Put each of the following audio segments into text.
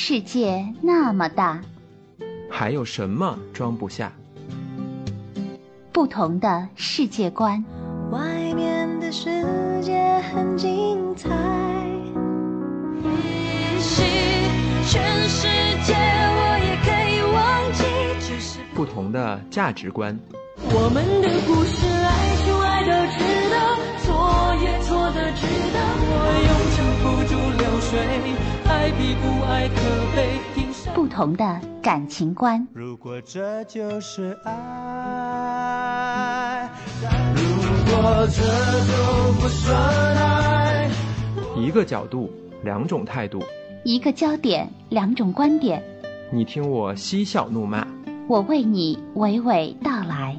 世界那么大，还有什么装不下？不同的世界观，外面的世界很精彩。全世界我也可以忘记，只是不同的价值观，我们的故事，爱就爱的值得，错也错的值得。我用水，爱比不爱可悲。听不同的感情观，如果这就是爱，如果这就不算爱，一个角度，两种态度。一个焦点，两种观点，你听我嬉笑怒骂，我为你娓娓道来。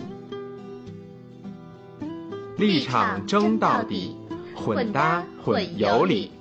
立场争到底，混搭混有理。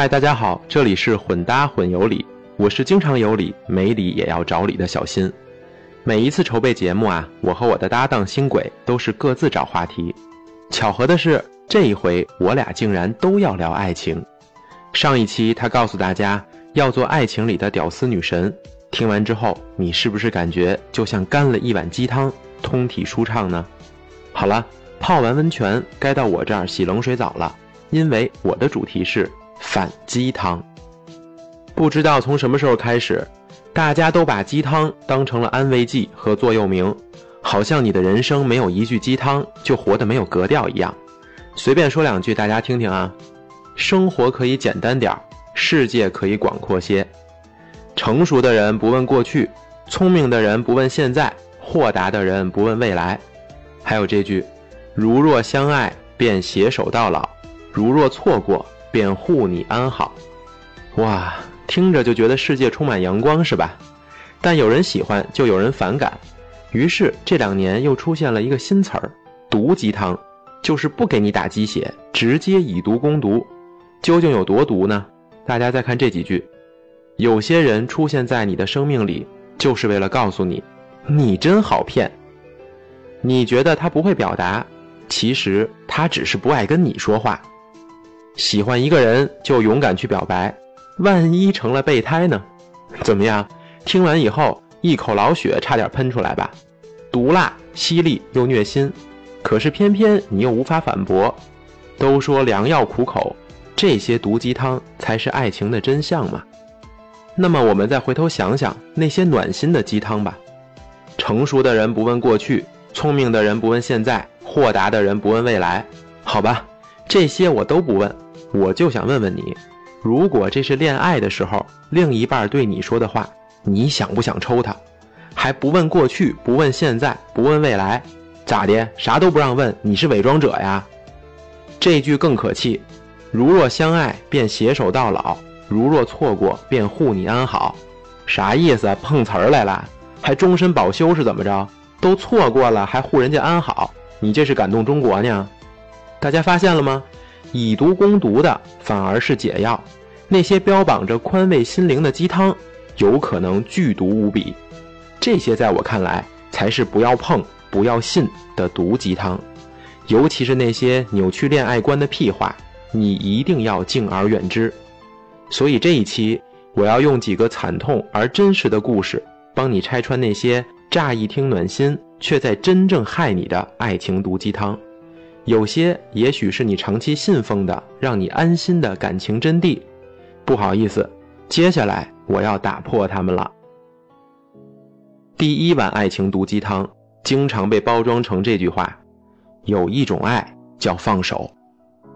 嗨，大家好，这里是混搭混有理，我是经常有理没理也要找理的小新。每一次筹备节目啊，我和我的搭档星轨都是各自找话题。巧合的是，这一回我俩竟然都要聊爱情。上一期他告诉大家要做爱情里的屌丝女神，听完之后，你是不是感觉就像干了一碗鸡汤，通体舒畅呢？好了，泡完温泉该到我这儿洗冷水澡了，因为我的主题是。反鸡汤，不知道从什么时候开始，大家都把鸡汤当成了安慰剂和座右铭，好像你的人生没有一句鸡汤就活得没有格调一样。随便说两句，大家听听啊。生活可以简单点儿，世界可以广阔些。成熟的人不问过去，聪明的人不问现在，豁达的人不问未来。还有这句：如若相爱，便携手到老；如若错过，便护你安好，哇，听着就觉得世界充满阳光，是吧？但有人喜欢，就有人反感。于是这两年又出现了一个新词儿——毒鸡汤，就是不给你打鸡血，直接以毒攻毒。究竟有多毒呢？大家再看这几句：有些人出现在你的生命里，就是为了告诉你，你真好骗。你觉得他不会表达，其实他只是不爱跟你说话。喜欢一个人就勇敢去表白，万一成了备胎呢？怎么样？听完以后一口老血差点喷出来吧？毒辣、犀利又虐心，可是偏偏你又无法反驳。都说良药苦口，这些毒鸡汤才是爱情的真相嘛？那么我们再回头想想那些暖心的鸡汤吧。成熟的人不问过去，聪明的人不问现在，豁达的人不问未来。好吧。这些我都不问，我就想问问你，如果这是恋爱的时候，另一半对你说的话，你想不想抽他？还不问过去，不问现在，不问未来，咋的？啥都不让问，你是伪装者呀？这句更可气，如若相爱，便携手到老；如若错过，便护你安好。啥意思？碰瓷儿来了？还终身保修是怎么着？都错过了还护人家安好？你这是感动中国呢？大家发现了吗？以毒攻毒的反而是解药，那些标榜着宽慰心灵的鸡汤，有可能剧毒无比。这些在我看来才是不要碰、不要信的毒鸡汤。尤其是那些扭曲恋爱观的屁话，你一定要敬而远之。所以这一期，我要用几个惨痛而真实的故事，帮你拆穿那些乍一听暖心，却在真正害你的爱情毒鸡汤。有些也许是你长期信奉的，让你安心的感情真谛。不好意思，接下来我要打破他们了。第一碗爱情毒鸡汤，经常被包装成这句话：有一种爱叫放手。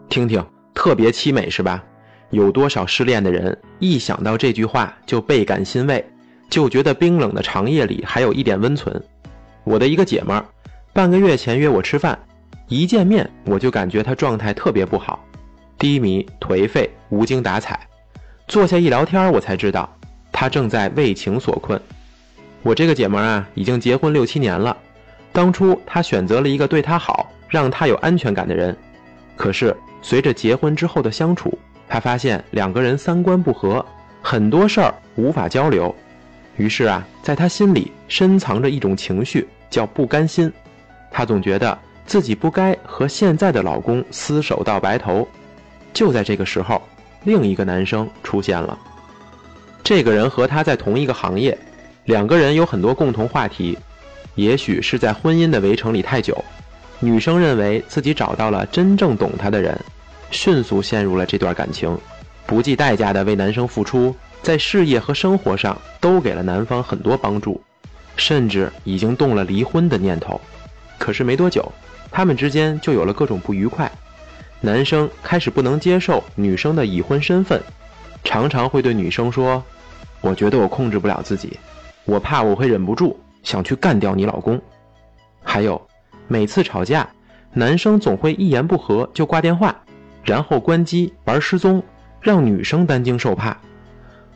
听听，特别凄美是吧？有多少失恋的人一想到这句话就倍感欣慰，就觉得冰冷的长夜里还有一点温存。我的一个姐们儿，半个月前约我吃饭。一见面我就感觉他状态特别不好，低迷、颓废、无精打采。坐下一聊天，我才知道他正在为情所困。我这个姐们啊，已经结婚六七年了。当初她选择了一个对她好、让她有安全感的人，可是随着结婚之后的相处，他发现两个人三观不合，很多事儿无法交流。于是啊，在他心里深藏着一种情绪，叫不甘心。她总觉得自己不该和现在的老公厮守到白头。就在这个时候，另一个男生出现了。这个人和他在同一个行业，两个人有很多共同话题。也许是在婚姻的围城里太久，女生认为自己找到了真正懂她的人，迅速陷入了这段感情，不计代价的为男生付出，在事业和生活上都给了男方很多帮助，甚至已经动了离婚的念头。可是没多久，他们之间就有了各种不愉快。男生开始不能接受女生的已婚身份，常常会对女生说：“我觉得我控制不了自己，我怕我会忍不住。”想去干掉你老公，还有每次吵架，男生总会一言不合就挂电话，然后关机玩失踪，让女生担惊受怕。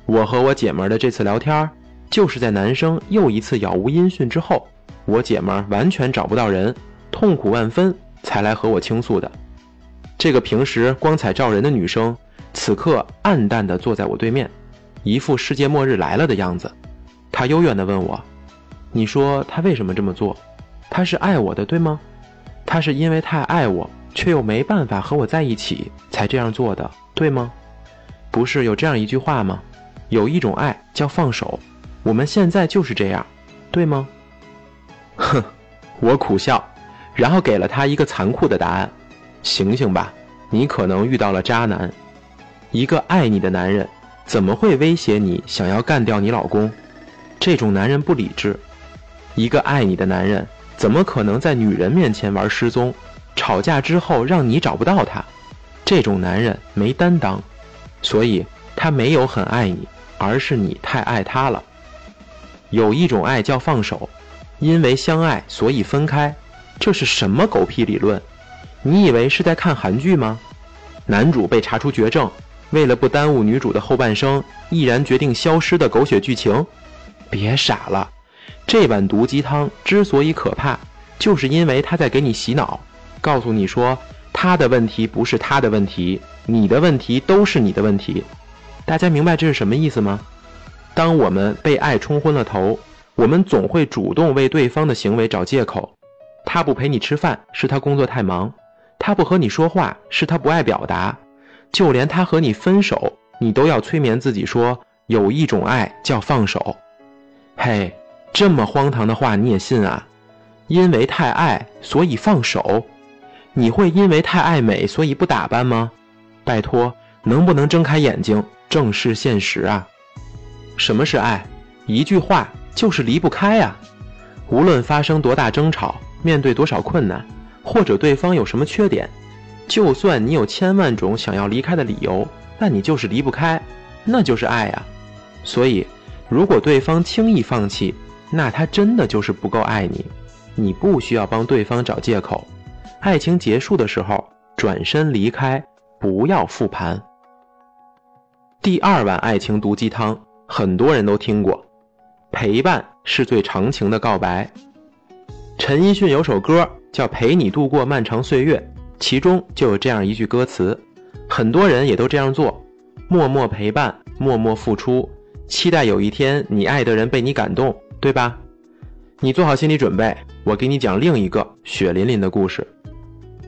我和我姐们的这次聊天，就是在男生又一次杳无音讯之后，我姐们完全找不到人，痛苦万分，才来和我倾诉的。这个平时光彩照人的女生，此刻暗淡地坐在我对面，一副世界末日来了的样子。她幽怨地问我。你说他为什么这么做？他是爱我的，对吗？他是因为太爱我，却又没办法和我在一起，才这样做的，对吗？不是有这样一句话吗？有一种爱叫放手，我们现在就是这样，对吗？哼，我苦笑，然后给了他一个残酷的答案：醒醒吧，你可能遇到了渣男。一个爱你的男人，怎么会威胁你想要干掉你老公？这种男人不理智。一个爱你的男人，怎么可能在女人面前玩失踪？吵架之后让你找不到他，这种男人没担当，所以他没有很爱你，而是你太爱他了。有一种爱叫放手，因为相爱所以分开，这是什么狗屁理论？你以为是在看韩剧吗？男主被查出绝症，为了不耽误女主的后半生，毅然决定消失的狗血剧情？别傻了。这碗毒鸡汤之所以可怕，就是因为他在给你洗脑，告诉你说他的问题不是他的问题，你的问题都是你的问题。大家明白这是什么意思吗？当我们被爱冲昏了头，我们总会主动为对方的行为找借口。他不陪你吃饭是他工作太忙，他不和你说话是他不爱表达，就连他和你分手，你都要催眠自己说有一种爱叫放手。嘿。这么荒唐的话你也信啊？因为太爱所以放手，你会因为太爱美所以不打扮吗？拜托，能不能睁开眼睛正视现实啊？什么是爱？一句话就是离不开啊！无论发生多大争吵，面对多少困难，或者对方有什么缺点，就算你有千万种想要离开的理由，但你就是离不开，那就是爱啊！所以，如果对方轻易放弃，那他真的就是不够爱你，你不需要帮对方找借口。爱情结束的时候，转身离开，不要复盘。第二碗爱情毒鸡汤，很多人都听过，陪伴是最长情的告白。陈奕迅有首歌叫《陪你度过漫长岁月》，其中就有这样一句歌词，很多人也都这样做，默默陪伴，默默付出，期待有一天你爱的人被你感动。对吧？你做好心理准备，我给你讲另一个血淋淋的故事。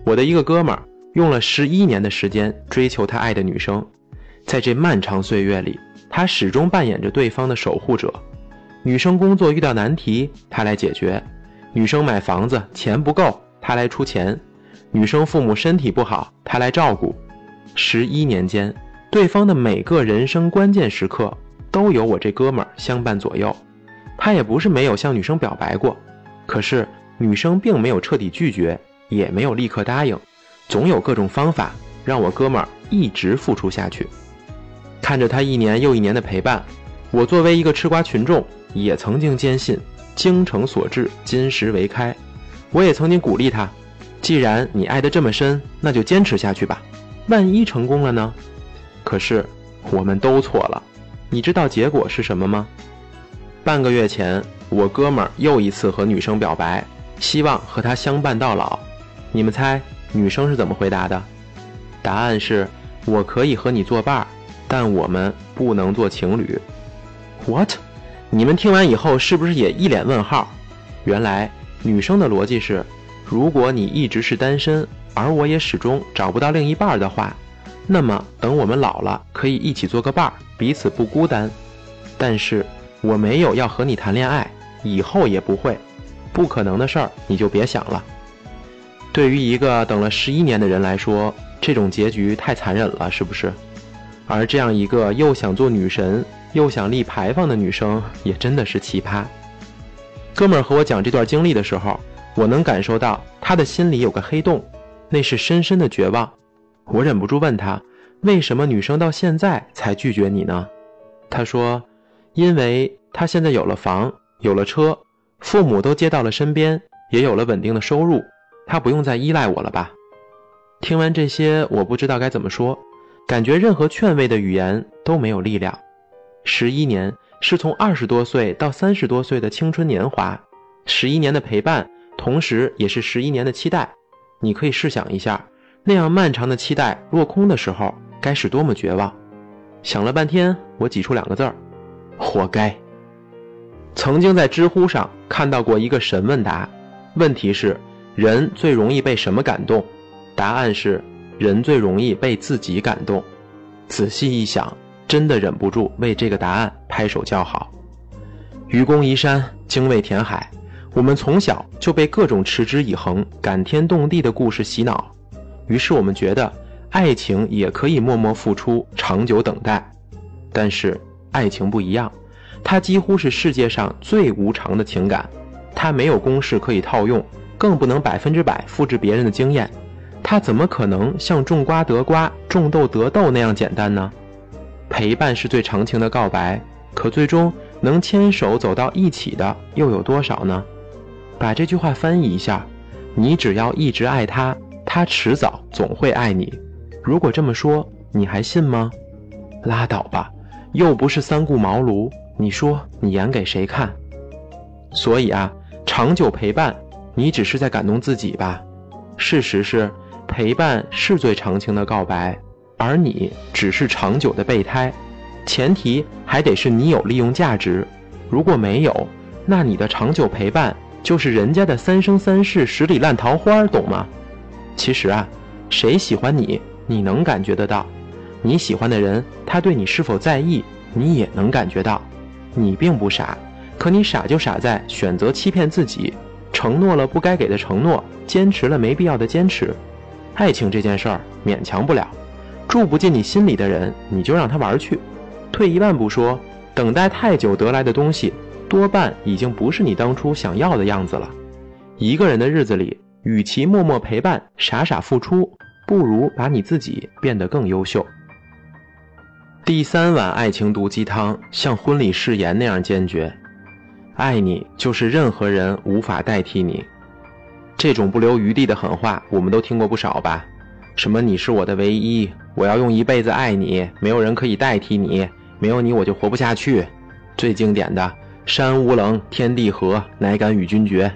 我的一个哥们儿用了十一年的时间追求他爱的女生，在这漫长岁月里，他始终扮演着对方的守护者。女生工作遇到难题，他来解决；女生买房子钱不够，他来出钱；女生父母身体不好，他来照顾。十一年间，对方的每个人生关键时刻都有我这哥们儿相伴左右。他也不是没有向女生表白过，可是女生并没有彻底拒绝，也没有立刻答应，总有各种方法让我哥们儿一直付出下去。看着他一年又一年的陪伴，我作为一个吃瓜群众，也曾经坚信精诚所至，金石为开。我也曾经鼓励他，既然你爱得这么深，那就坚持下去吧。万一成功了呢？可是我们都错了，你知道结果是什么吗？半个月前，我哥们儿又一次和女生表白，希望和她相伴到老。你们猜女生是怎么回答的？答案是：我可以和你作伴，但我们不能做情侣。What？你们听完以后是不是也一脸问号？原来女生的逻辑是：如果你一直是单身，而我也始终找不到另一半的话，那么等我们老了可以一起做个伴儿，彼此不孤单。但是我没有要和你谈恋爱，以后也不会，不可能的事儿你就别想了。对于一个等了十一年的人来说，这种结局太残忍了，是不是？而这样一个又想做女神又想立牌坊的女生，也真的是奇葩。哥们儿和我讲这段经历的时候，我能感受到他的心里有个黑洞，那是深深的绝望。我忍不住问他，为什么女生到现在才拒绝你呢？他说，因为他现在有了房，有了车，父母都接到了身边，也有了稳定的收入，他不用再依赖我了吧？听完这些，我不知道该怎么说。感觉任何劝慰的语言都没有力量。十一年是从二十多岁到三十多岁的青春年华，十一年的陪伴，同时也是十一年的期待。你可以试想一下，那样漫长的期待落空的时候，该是多么绝望。想了半天，我挤出两个字儿：活该。曾经在知乎上看到过一个神问答，问题是：人最容易被什么感动？答案是。人最容易被自己感动，仔细一想，真的忍不住为这个答案拍手叫好。愚公移山，精卫填海，我们从小就被各种持之以恒、感天动地的故事洗脑，于是我们觉得爱情也可以默默付出、长久等待。但是爱情不一样，它几乎是世界上最无常的情感，它没有公式可以套用，更不能百分之百复制别人的经验。他怎么可能像种瓜得瓜、种豆得豆那样简单呢？陪伴是最长情的告白，可最终能牵手走到一起的又有多少呢？把这句话翻译一下：你只要一直爱他，他迟早总会爱你。如果这么说，你还信吗？拉倒吧，又不是三顾茅庐，你说你演给谁看？所以啊，长久陪伴，你只是在感动自己吧？事实是。陪伴是最长情的告白，而你只是长久的备胎，前提还得是你有利用价值。如果没有，那你的长久陪伴就是人家的三生三世十里烂桃花，懂吗？其实啊，谁喜欢你，你能感觉得到；你喜欢的人，他对你是否在意，你也能感觉到。你并不傻，可你傻就傻在选择欺骗自己，承诺了不该给的承诺，坚持了没必要的坚持。爱情这件事儿勉强不了，住不进你心里的人，你就让他玩去。退一万步说，等待太久得来的东西，多半已经不是你当初想要的样子了。一个人的日子里，与其默默陪伴、傻傻付出，不如把你自己变得更优秀。第三碗爱情毒鸡汤，像婚礼誓言那样坚决，爱你就是任何人无法代替你。这种不留余地的狠话，我们都听过不少吧？什么你是我的唯一，我要用一辈子爱你，没有人可以代替你，没有你我就活不下去。最经典的“山无棱，天地合，乃敢与君绝”，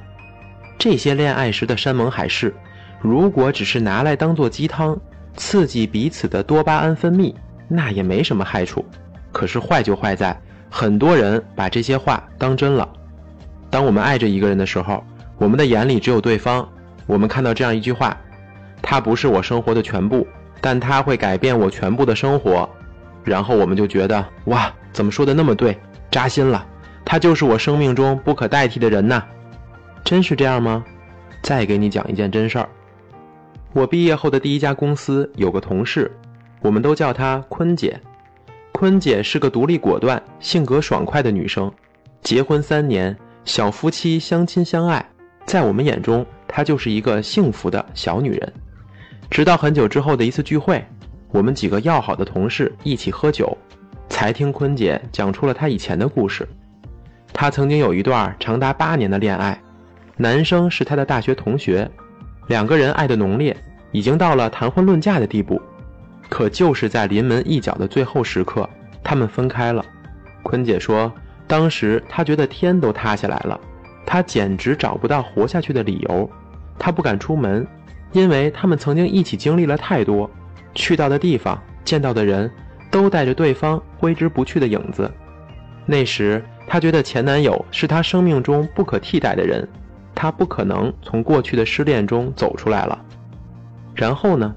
这些恋爱时的山盟海誓，如果只是拿来当做鸡汤，刺激彼此的多巴胺分泌，那也没什么害处。可是坏就坏在，很多人把这些话当真了。当我们爱着一个人的时候，我们的眼里只有对方。我们看到这样一句话：“他不是我生活的全部，但他会改变我全部的生活。”然后我们就觉得：“哇，怎么说的那么对，扎心了！他就是我生命中不可代替的人呐！”真是这样吗？再给你讲一件真事儿。我毕业后的第一家公司有个同事，我们都叫她坤姐。坤姐是个独立果断、性格爽快的女生，结婚三年。小夫妻相亲相爱，在我们眼中，她就是一个幸福的小女人。直到很久之后的一次聚会，我们几个要好的同事一起喝酒，才听坤姐讲出了她以前的故事。她曾经有一段长达八年的恋爱，男生是她的大学同学，两个人爱的浓烈，已经到了谈婚论嫁的地步。可就是在临门一脚的最后时刻，他们分开了。坤姐说。当时她觉得天都塌下来了，她简直找不到活下去的理由，她不敢出门，因为他们曾经一起经历了太多，去到的地方、见到的人，都带着对方挥之不去的影子。那时，她觉得前男友是她生命中不可替代的人，她不可能从过去的失恋中走出来了。然后呢？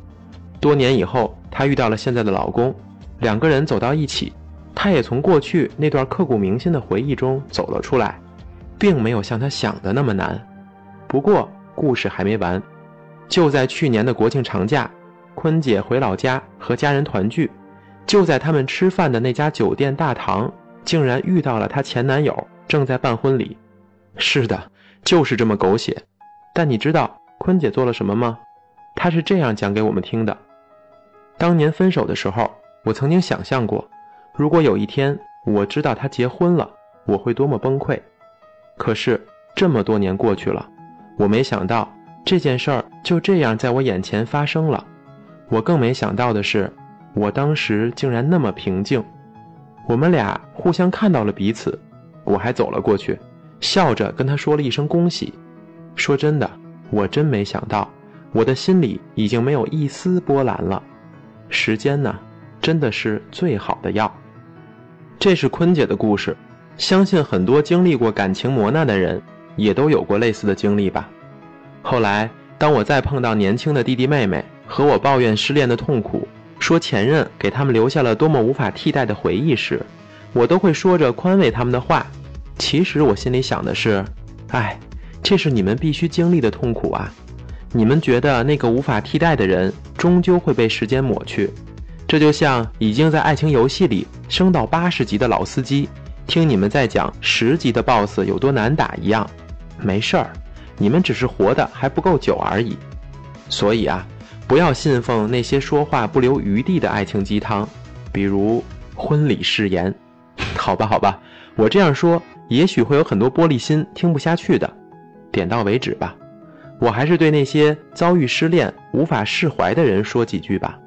多年以后，她遇到了现在的老公，两个人走到一起，她也从过去那段刻骨铭心的回忆中走了出来，并没有像她想的那么难。不过，故事还没完。就在去年的国庆长假，坤姐回老家和家人团聚，就在他们吃饭的那家酒店大堂，竟然遇到了她前男友正在办婚礼。是的，就是这么狗血。但你知道坤姐做了什么吗？她是这样讲给我们听的：当年分手的时候，我曾经想象过，如果有一天我知道他结婚了，我会多么崩溃。可是这么多年过去了，我没想到。这件事儿就这样在我眼前发生了，我更没想到的是，我当时竟然那么平静。我们俩互相看到了彼此，我还走了过去，笑着跟他说了一声恭喜。说真的，我真没想到，我的心里已经没有一丝波澜了。时间呢，真的是最好的药。这是坤姐的故事，相信很多经历过感情磨难的人，也都有过类似的经历吧。后来，当我再碰到年轻的弟弟妹妹和我抱怨失恋的痛苦，说前任给他们留下了多么无法替代的回忆时，我都会说着宽慰他们的话。其实我心里想的是，哎，这是你们必须经历的痛苦啊！你们觉得那个无法替代的人终究会被时间抹去，这就像已经在爱情游戏里升到八十级的老司机，听你们在讲十级的 BOSS 有多难打一样。没事儿。你们只是活得还不够久而已，所以啊，不要信奉那些说话不留余地的爱情鸡汤，比如婚礼誓言。好吧，好吧，我这样说，也许会有很多玻璃心听不下去的。点到为止吧。我还是对那些遭遇失恋无法释怀的人说几句吧。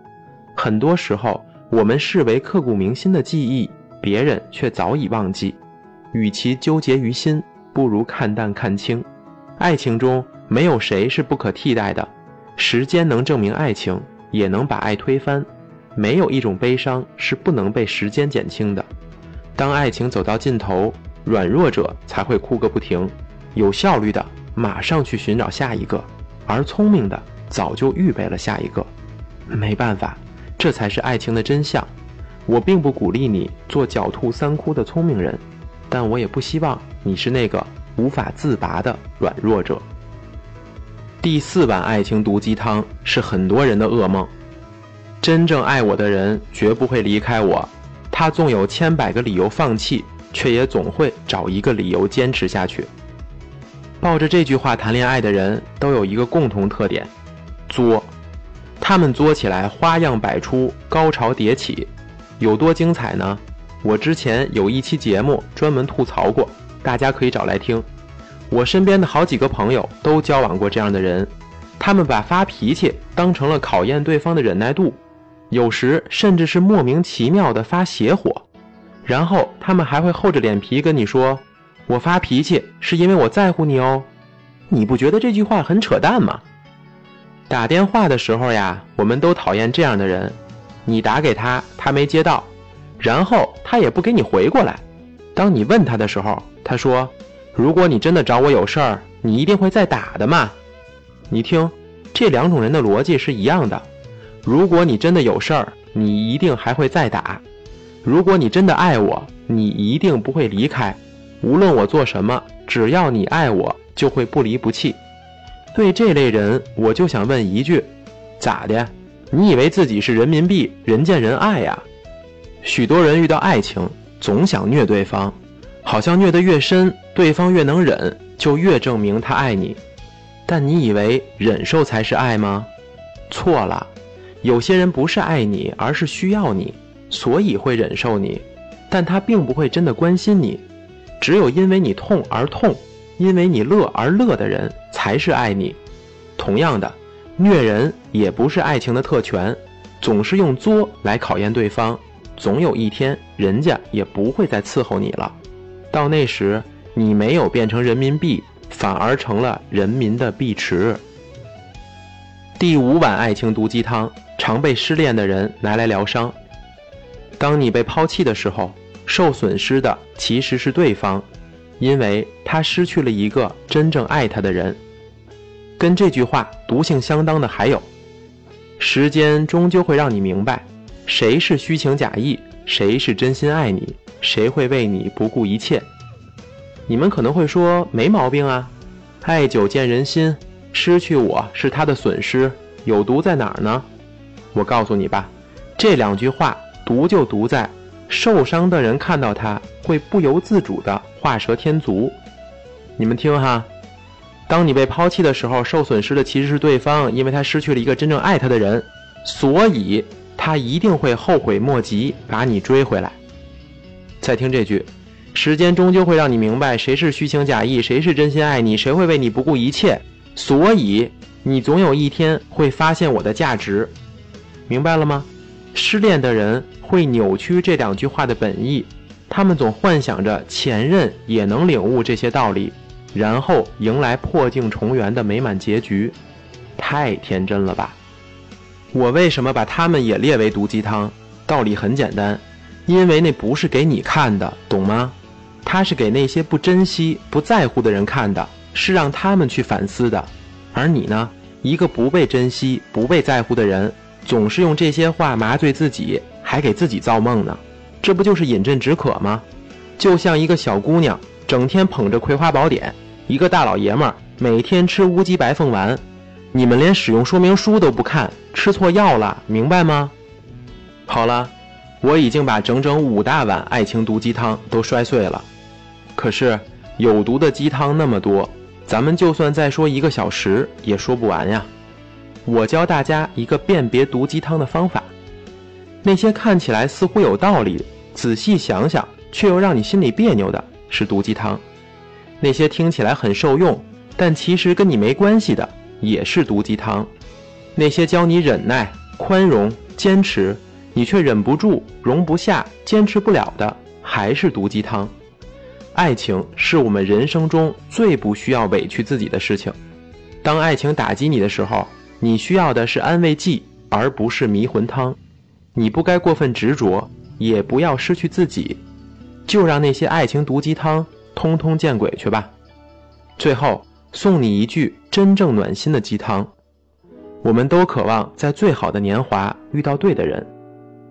很多时候，我们视为刻骨铭心的记忆，别人却早已忘记。与其纠结于心，不如看淡看清。爱情中没有谁是不可替代的，时间能证明爱情，也能把爱推翻。没有一种悲伤是不能被时间减轻的。当爱情走到尽头，软弱者才会哭个不停，有效率的马上去寻找下一个，而聪明的早就预备了下一个。没办法，这才是爱情的真相。我并不鼓励你做狡兔三窟的聪明人，但我也不希望你是那个。无法自拔的软弱者。第四碗爱情毒鸡汤是很多人的噩梦。真正爱我的人绝不会离开我，他纵有千百个理由放弃，却也总会找一个理由坚持下去。抱着这句话谈恋爱的人都有一个共同特点：作。他们作起来花样百出，高潮迭起，有多精彩呢？我之前有一期节目专门吐槽过。大家可以找来听。我身边的好几个朋友都交往过这样的人，他们把发脾气当成了考验对方的忍耐度，有时甚至是莫名其妙的发邪火，然后他们还会厚着脸皮跟你说：“我发脾气是因为我在乎你哦。”你不觉得这句话很扯淡吗？打电话的时候呀，我们都讨厌这样的人，你打给他，他没接到，然后他也不给你回过来。当你问他的时候，他说：“如果你真的找我有事儿，你一定会再打的嘛。”你听，这两种人的逻辑是一样的。如果你真的有事儿，你一定还会再打；如果你真的爱我，你一定不会离开。无论我做什么，只要你爱我，就会不离不弃。对这类人，我就想问一句：咋的？你以为自己是人民币，人见人爱呀？许多人遇到爱情。总想虐对方，好像虐得越深，对方越能忍，就越证明他爱你。但你以为忍受才是爱吗？错了，有些人不是爱你，而是需要你，所以会忍受你，但他并不会真的关心你。只有因为你痛而痛，因为你乐而乐的人，才是爱你。同样的，虐人也不是爱情的特权，总是用作来考验对方。总有一天，人家也不会再伺候你了。到那时，你没有变成人民币，反而成了人民的币池。第五碗爱情毒鸡汤常被失恋的人拿来疗伤。当你被抛弃的时候，受损失的其实是对方，因为他失去了一个真正爱他的人。跟这句话毒性相当的还有，时间终究会让你明白，谁是虚情假意，谁是真心爱你，谁会为你不顾一切。你们可能会说没毛病啊，爱久见人心，失去我是他的损失，有毒在哪儿呢？我告诉你吧，这两句话毒就毒在受伤的人看到他会不由自主的画蛇添足。你们听哈。当你被抛弃的时候，受损失的其实是对方，因为他失去了一个真正爱他的人，所以他一定会后悔莫及，把你追回来。再听这句，时间终究会让你明白谁是虚情假意，谁是真心爱你，谁会为你不顾一切。所以你总有一天会发现我的价值，明白了吗？失恋的人会扭曲这两句话的本意，他们总幻想着前任也能领悟这些道理。然后迎来破镜重圆的美满结局，太天真了吧！我为什么把他们也列为毒鸡汤？道理很简单，因为那不是给你看的，懂吗？他是给那些不珍惜、不在乎的人看的，是让他们去反思的。而你呢，一个不被珍惜、不被在乎的人，总是用这些话麻醉自己，还给自己造梦呢，这不就是饮鸩止渴吗？就像一个小姑娘。整天捧着《葵花宝典》，一个大老爷们儿每天吃乌鸡白凤丸，你们连使用说明书都不看，吃错药了，明白吗？好了，我已经把整整五大碗爱情毒鸡汤都摔碎了，可是有毒的鸡汤那么多，咱们就算再说一个小时也说不完呀。我教大家一个辨别毒鸡汤的方法，那些看起来似乎有道理，仔细想想却又让你心里别扭的。是毒鸡汤，那些听起来很受用，但其实跟你没关系的也是毒鸡汤。那些教你忍耐、宽容、坚持，你却忍不住、容不下、坚持不了的，还是毒鸡汤。爱情是我们人生中最不需要委屈自己的事情。当爱情打击你的时候，你需要的是安慰剂，而不是迷魂汤。你不该过分执着，也不要失去自己。就让那些爱情毒鸡汤通通见鬼去吧！最后送你一句真正暖心的鸡汤：我们都渴望在最好的年华遇到对的人，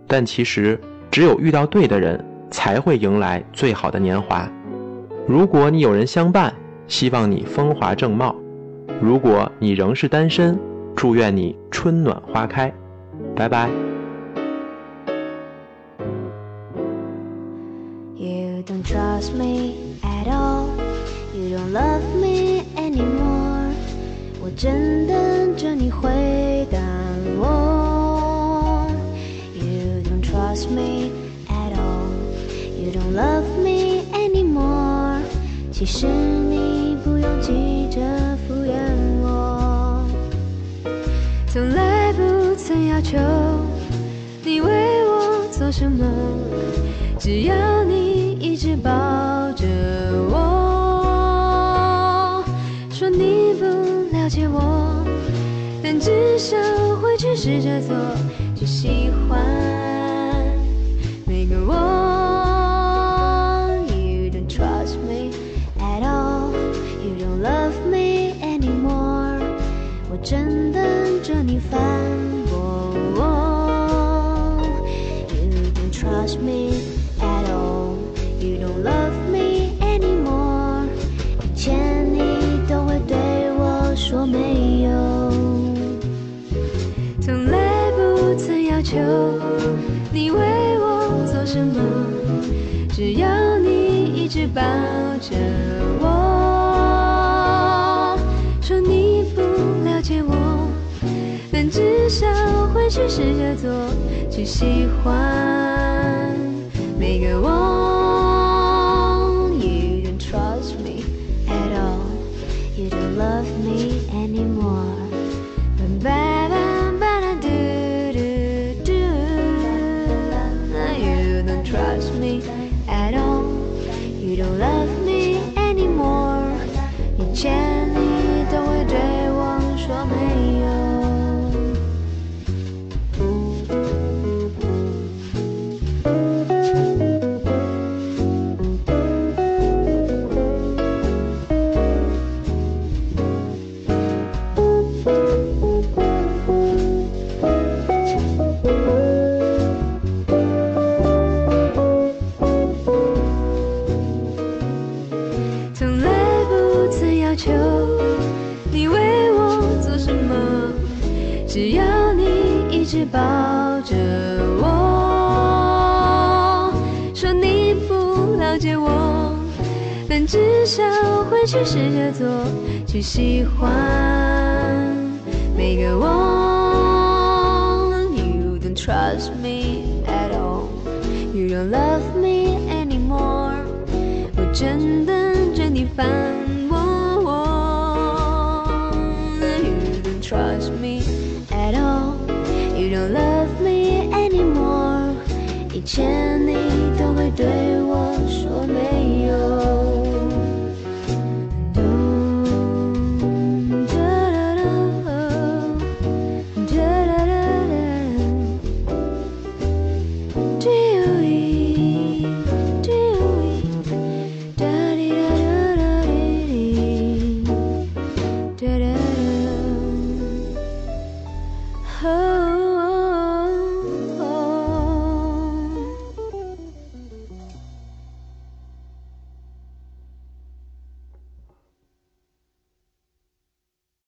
但其实只有遇到对的人，才会迎来最好的年华。如果你有人相伴，希望你风华正茂；如果你仍是单身，祝愿你春暖花开。拜拜。You don't trust me at all. You don't love me 正等着你回答我。You don't trust me at all. You don't love me anymore. 其实你不用急着敷衍我。从来不曾要求你为我做什么，只要你。一直保只想回去试着做，就喜欢每个我。you don't trust me at all，you don't love me anymore。我正等着你反驳。you don't trust me at all，you don't love me anymore。以前你都会对我说没有。求你为我做什么？只要你一直抱着我，说你不了解我，但至少会去试着做，去喜欢每个我。真等着你烦我。You don't trust me at all, you don't love me anymore。以前你都会对我